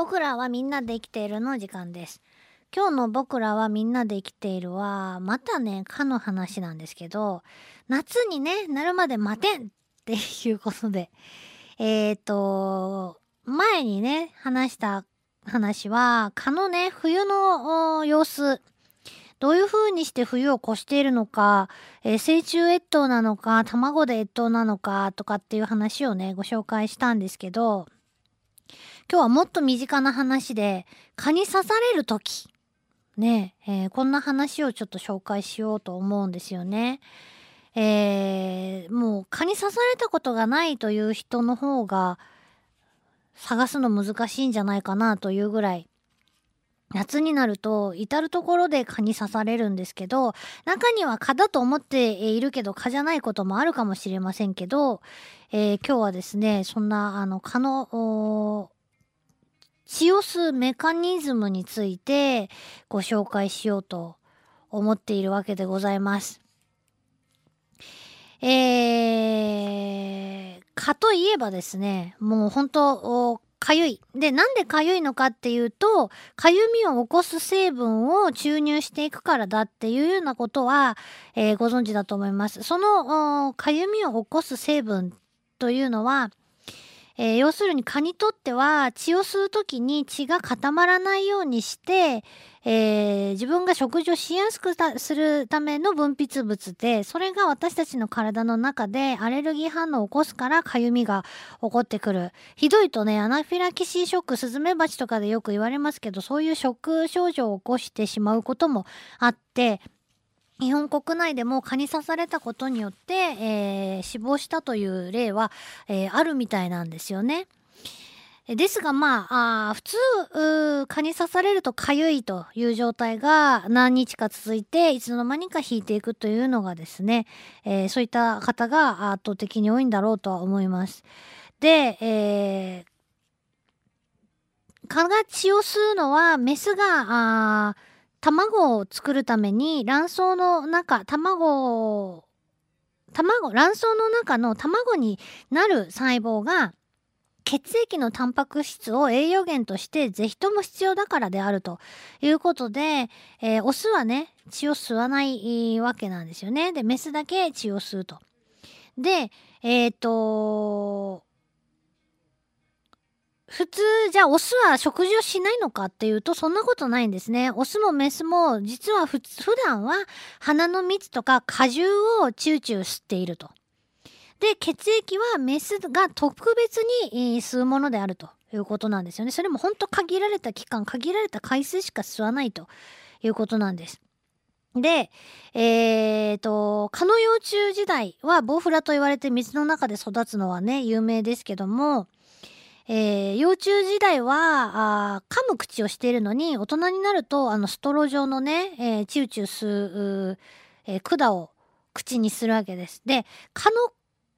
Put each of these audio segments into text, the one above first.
僕らはみんなで生きているの時間です。今日の僕らはみんなで生きているは、またね、かの話なんですけど、夏にね、なるまで待てんっていうことで、えっ、と、前にね、話した話は、蚊のね、冬の様子、どういう風にして冬を越しているのか、えー成虫越冬なのか、卵で越冬なのかとかっていう話をね、ご紹介したんですけど、今日はもっと身近な話で、蚊に刺される時、ね、えーこんな話をちょっと紹介しようと思うんですよね。えーもう蚊に刺されたことがないという人の方が探すの難しいんじゃないかなというぐらい夏になると至る所で蚊に刺されるんですけど中には蚊だと思っているけど蚊じゃないこともあるかもしれませんけど、えー今日はですねそんなあの蚊の血を吸うメカニズムについてご紹介しようと思っているわけでございます。えー、蚊といえばですね、もう本当、かゆい。で、なんでかゆいのかっていうと、かゆみを起こす成分を注入していくからだっていうようなことは、えーご存知だと思います。その、かゆみを起こす成分というのは、えー要するに蚊にとっては血を吸う時に血が固まらないようにして、えー自分が食事をしやすくするための分泌物でそれが私たちの体の中でアレルギー反応を起こすからかゆみが起こってくる。ひどいとねアナフィラキシーショックスズメバチとかでよく言われますけどそういうショック症状を起こしてしまうこともあって日本国内でも蚊に刺されたことによって、えー死亡したという例は、えーあるみたいなんですよね。ですがまああ普通蚊に刺されるとかゆいという状態が何日か続いていつの間にか引いていくというのがですね、えーそういった方が圧倒的に多いんだろうとは思います。で、えー蚊が血を吸うのはメスがあ卵を作るために卵巣の中卵を卵卵巣の中の卵になる細胞が血液のタンパク質を栄養源としてぜひとも必要だからであるということで、えーオスはね血を吸わないわけなんですよね。でメスだけ血を吸うと。でえっ、と普通じゃあオスは食事をしないのかっていうとそんなことないんですね。オスもメスも実はふ普段は花の蜜とか果汁をチューチュー吸っていると。で血液はメスが特別に吸うものであるということなんですよね。それも本当限られた期間限られた回数しか吸わないということなんです。で、えー、と、蚊の幼虫時代はボウフラと言われて水の中で育つのはね、有名ですけども、えー幼虫時代はあ噛む口をしているのに大人になるとあのストロー状のね、えーチューチュー吸うえー管を口にするわけです。で蚊の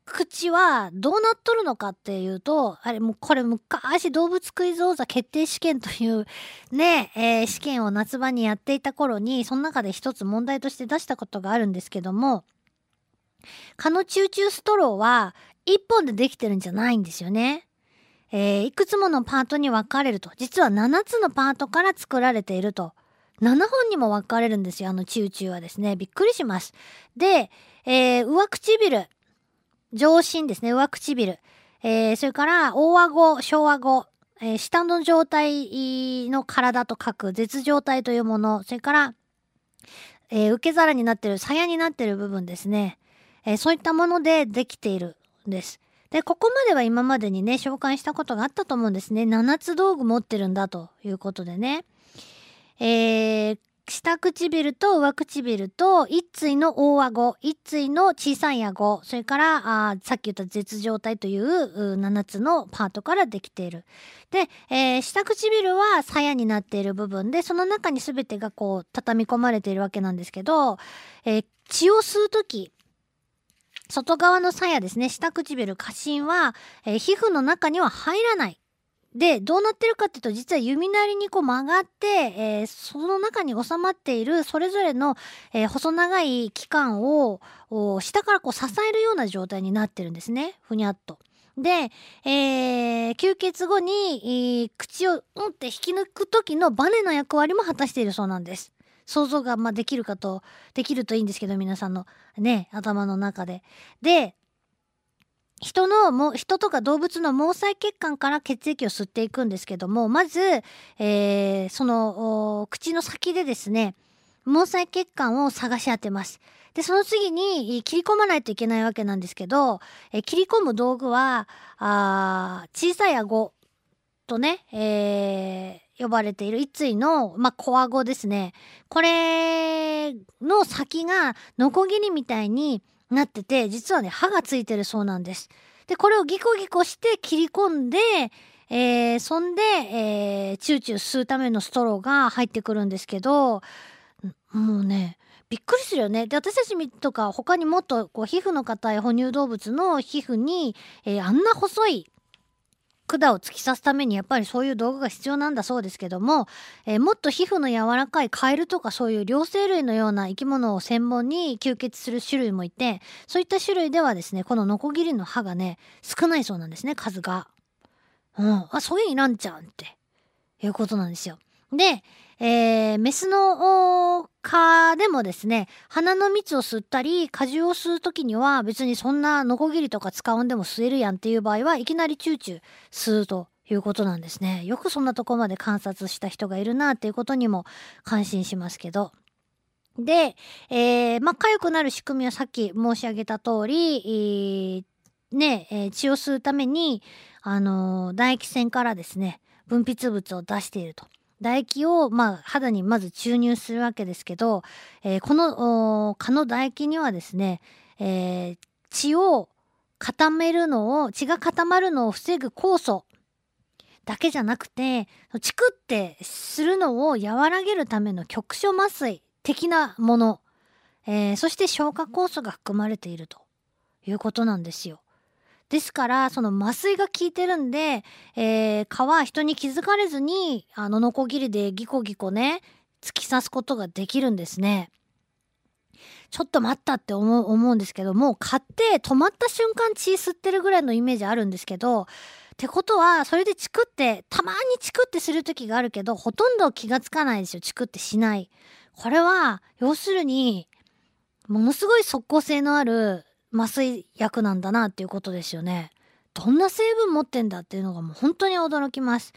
口はどうなっとるのかっていうとあれもうこれ昔動物クイズ王座決定試験というね、えー試験を夏場にやっていた頃にその中で一つ問題として出したことがあるんですけども蚊のチューチューストローは一本でできてるんじゃないんですよね。えーいくつものパートに分かれると。実は7つのパートから作られていると。7本にも分かれるんですよ。あのチューチューはですね。びっくりします。で、えー上唇。上唇ですね。上唇、えーそれから大顎小顎、えー下の状態の体と書く。絶状態というもの。それから、え受け皿になっている鞘になっている部分ですね、えそういったものでできているんです。で、ここまでは今までにね、紹介したことがあったと思うんですね。七つ道具持ってるんだということでね。えー、下唇と上唇と一対の大顎、一対の小さい顎、それからあさっき言った絶状態という7つのパートからできている。で、えー下唇は鞘になっている部分で、その中に全てがこう畳み込まれているわけなんですけど、えー血を吸うとき、外側の鞘ですね下唇下唇は、えー皮膚の中には入らない。でどうなってるかっていうと実は弓なりにこう曲がって、えーその中に収まっているそれぞれの、えー細長い器官を下からこう支えるような状態になってるんですねふにゃっと。で、えー、吸血後に、口をうんって引き抜く時のバネの役割も果たしているそうなんです。想像がまあできるかと、できるといいんですけど、皆さんのね、頭の中で。で、人のも人とか動物の毛細血管から血液を吸っていくんですけどもまず、えー、その口の先でですね毛細血管を探し当てます。で、その次に切り込まないといけないわけなんですけど、え切り込む道具は、あ小さい顎とね、え、呼ばれている一対の、まあ、小顎ですね。これの先がノコギリみたいになってて、実はね、刃がついてるそうなんです。で、これをギコギコして切り込んで、えー、そんで、えー、チューチュー吸うためのストローが入ってくるんですけど、もうね、びっくりするよね。で、私たちとか他にもっとこう皮膚の硬い哺乳動物の皮膚に、えー、あんな細い管を突き刺すためにやっぱりそういう道具が必要なんだそうですけども、えー、もっと皮膚の柔らかいカエルとかそういう両生類のような生き物を専門に吸血する種類もいてそういった種類ではですねこのノコギリの歯がね少ないそうなんですね数が。うん、あそういういらんじゃんっていうことなんですよ。で、えー、メスの蚊でもですね、鼻の蜜を吸ったり、果汁を吸う時には別にそんなノコギリとか使うんでも吸えるやんっていう場合はいきなりチューチュー吸うということなんですね。よくそんなとこまで観察した人がいるなっていうことにも感心しますけど。で、えー、まあ、痒くなる仕組みはさっき申し上げた通り、えー、ね、えー、血を吸うために、あのー、唾液腺からですね、分泌物を出していると。唾液を、まあ、肌にまず注入するわけですけど、えー、この蚊の唾液にはですね、えー、血を固めるのを血が固まるのを防ぐ酵素だけじゃなくてチクってするのを和らげるための局所麻酔的なもの、えー、そして消化酵素が含まれているということなんですよ。ですから、その麻酔が効いてるんで、えー、蚊は人に気づかれずに、あの、ノコギリでギコギコね、突き刺すことができるんですね。ちょっと待ったって思う思うんですけどもう買って止まった瞬間血吸ってるぐらいのイメージあるんですけどってことはそれでチクってたまにチクってする時があるけどほとんど気がつかないですよチクってしない。これは要するにものすごい即効性のある麻酔薬なんだなっていうことですよね。どんな成分持ってんだっていうのがもう本当に驚きます。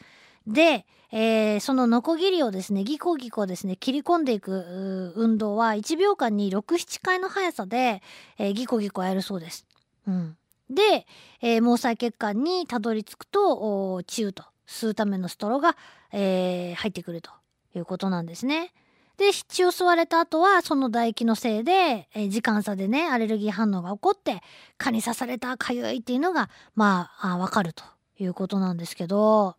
で、えー、そのノコギリをですねギコギコですね切り込んでいく運動は1秒間に67回の速さで、えー、ギコギコやるそうです。うん、で、えー、毛細血管にたどり着くとチューと吸うためのストローが、えー、入ってくるということなんですね。で血を吸われた後はその唾液のせいで、えー、時間差でねアレルギー反応が起こって蚊に刺されたかゆいっていうのがまああ分かるということなんですけど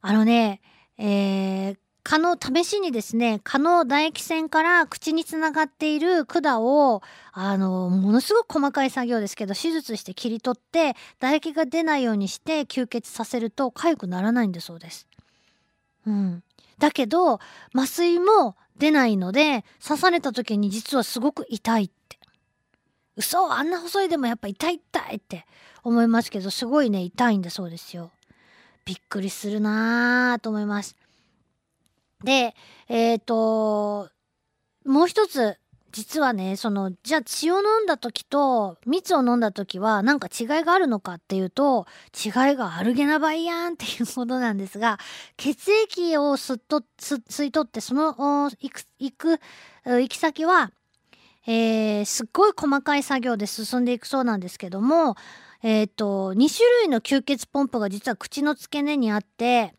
あのね、えー、蚊の試しにですね蚊の唾液腺から口につながっている管をあのものすごく細かい作業ですけど手術して切り取って唾液が出ないようにして吸血させると痒くならないんだそうです。うん、だけど麻酔も出ないので刺された時に実はすごく痛いって。嘘あんな細いでもやっぱ痛い痛いって思いますけどすごいね痛いんだそうですよ。びっくりするなーと思います。でえっ、ー、ともう一つ実はねそのじゃあ血を飲んだ時と蜜を飲んだ時は何か違いがあるのかっていうと違いがあるげなばいやんっていうことなんですが血液を吸っと吸い取ってその行く行く行き先は、えー、すっごい細かい作業で進んでいくそうなんですけどもえっ、ー、と2種類の吸血ポンプが実は口の付け根にあって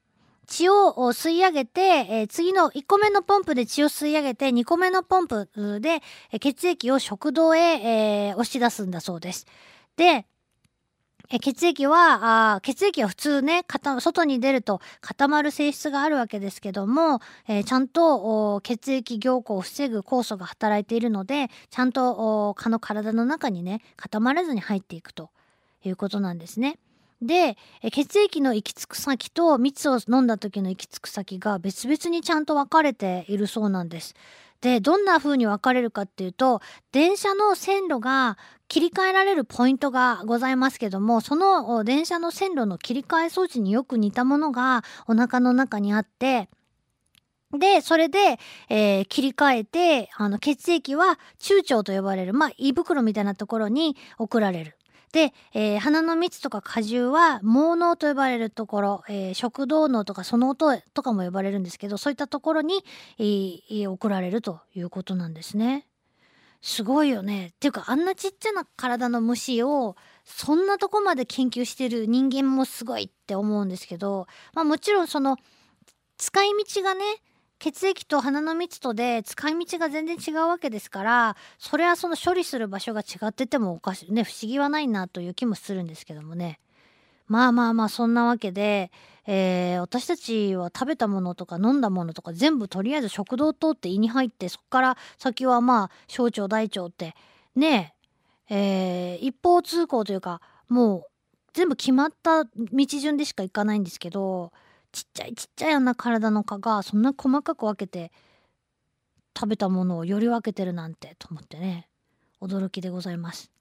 血を吸い上げて、えー、次の1個目のポンプで血を吸い上げて2個目のポンプで、血液を食道へ、えー、押し出すんだそうです。で、え血液はあ血液は普通ね外に出ると固まる性質があるわけですけども、えー、ちゃんと血液凝固を防ぐ酵素が働いているのでちゃんと蚊の体の中にね固まらずに入っていくということなんですね。で血液の行き着く先と蜜を飲んだ時の行き着く先が別々にちゃんと分かれているそうなんです。でどんな風に分かれるかっていうと電車の線路が切り替えられるポイントがございますけどもその電車の線路の切り替え装置によく似たものがお腹の中にあってで、それで、えー、切り替えて、あの、血液は中腸と呼ばれる、まあ、胃袋みたいなところに送られる。で、えー、鼻の蜜とか果汁は毛脳と呼ばれるところ、えー、食道脳とかその音とかも呼ばれるんですけど、そういったところに、えー、送られるということなんですね。すごいよね。っていうか、あんなちっちゃな体の虫を、そんなとこまで研究してる人間もすごいって思うんですけど、まあもちろんその、使い道がね、血液と鼻の蜜とで使い道が全然違うわけですからそれはその処理する場所が違っててもおかしい。ね不思議はないなという気もするんですけどもね。まあまあまあそんなわけで、えー、私たちは食べたものとか飲んだものとか全部とりあえず食道を通って胃に入ってそこから先はまあ小腸大腸ってねえー、一方通行というかもう全部決まった道順でしか行かないんですけどちっちゃいちっちゃいあんな体の蚊がそんな細かく分けて食べたものをより分けてるなんてと思ってね驚きでございます。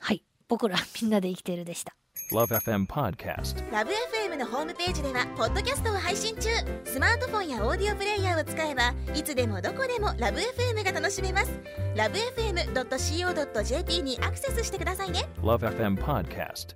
はい僕らみんなで生きてるでした。LoveFM Podcast LoveFM のホームページではポッドキャストを配信中。スマートフォンやオーディオプレイヤーを使えばいつでもどこでも LoveFM が楽しめます。LoveFM.co.jp にアクセスしてくださいね。LoveFM Podcast